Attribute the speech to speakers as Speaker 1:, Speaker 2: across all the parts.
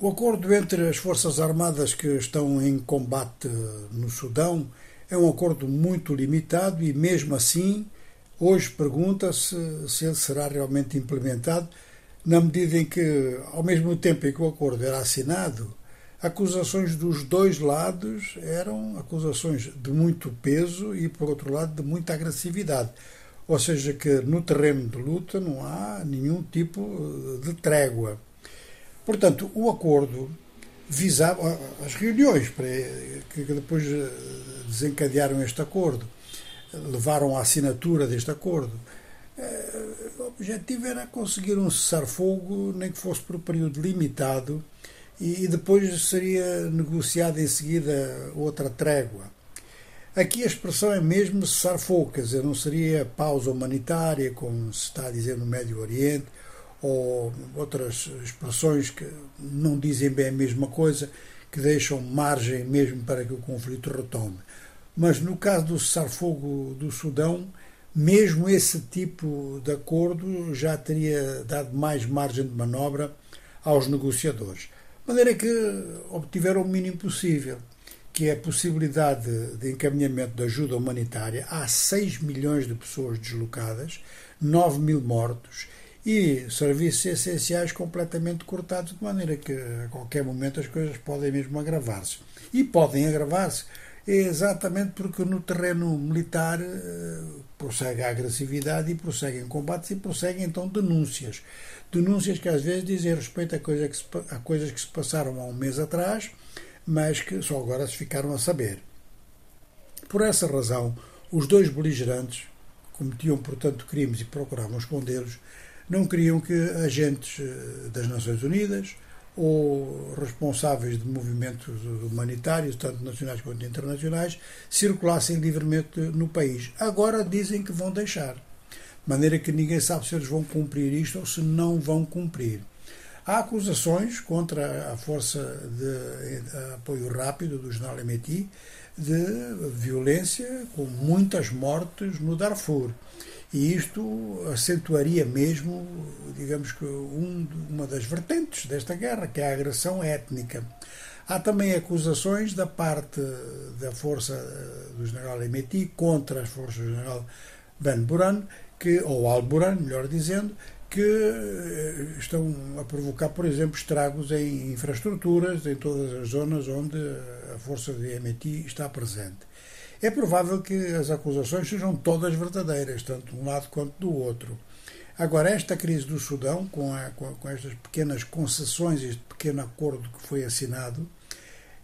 Speaker 1: O acordo entre as Forças Armadas que estão em combate no Sudão é um acordo muito limitado e, mesmo assim, hoje pergunta-se se ele será realmente implementado, na medida em que, ao mesmo tempo em que o acordo era assinado, acusações dos dois lados eram acusações de muito peso e, por outro lado, de muita agressividade. Ou seja, que no terreno de luta não há nenhum tipo de trégua. Portanto, o acordo visava as reuniões que depois eh, desencadearam este acordo, levaram à assinatura deste acordo. Eh, o objetivo era conseguir um cessar-fogo, nem que fosse por um período limitado, e depois seria negociada em seguida outra trégua. Aqui a expressão é mesmo cessar-fogo, quer dizer, não seria pausa humanitária, como se está a dizer no Médio Oriente, ou outras expressões que não dizem bem a mesma coisa, que deixam margem mesmo para que o conflito retome. Mas no caso do cessar-fogo do Sudão, mesmo esse tipo de acordo já teria dado mais margem de manobra aos negociadores. De maneira que obtiveram o mínimo possível, que é a possibilidade de encaminhamento de ajuda humanitária. Há 6 milhões de pessoas deslocadas, 9 mil mortos e serviços essenciais completamente cortados, de maneira que a qualquer momento as coisas podem mesmo agravar-se. E podem agravar-se exatamente porque no terreno militar eh, prossegue a agressividade e prosseguem combates e prosseguem então denúncias. Denúncias que às vezes dizem respeito a, coisa que se, a coisas que se passaram há um mês atrás, mas que só agora se ficaram a saber. Por essa razão, os dois beligerantes cometiam, portanto, crimes e procuravam escondê-los, não queriam que agentes eh, das Nações Unidas ou responsáveis de movimentos humanitários, tanto nacionais quanto internacionais, circulassem livremente no país. Agora dizem que vão deixar. De maneira que ninguém sabe se eles vão cumprir isto ou se não vão cumprir. Há acusações contra a força de apoio rápido do general Emeti de violência, com muitas mortes no Darfur. E isto acentuaria mesmo, digamos que, um, uma das vertentes desta guerra, que é a agressão étnica. Há também acusações da parte da força do general Emeti contra as forças do general Ben Buran, que, ou Al-Buran, melhor dizendo, que eh, estão a provocar, por exemplo, estragos em infraestruturas, em todas as zonas onde a força de Emeti está presente. É provável que as acusações sejam todas verdadeiras, tanto de um lado quanto do outro. Agora, esta crise do Sudão, com, a, com, com estas pequenas concessões, este pequeno acordo que foi assinado,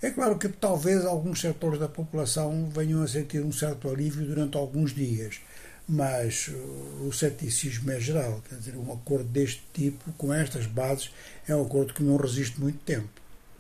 Speaker 1: é claro que talvez alguns setores da população venham a sentir um certo alívio durante alguns dias, mas o ceticismo é geral. Quer dizer, um acordo deste tipo, com estas bases, é um acordo que não resiste muito tempo.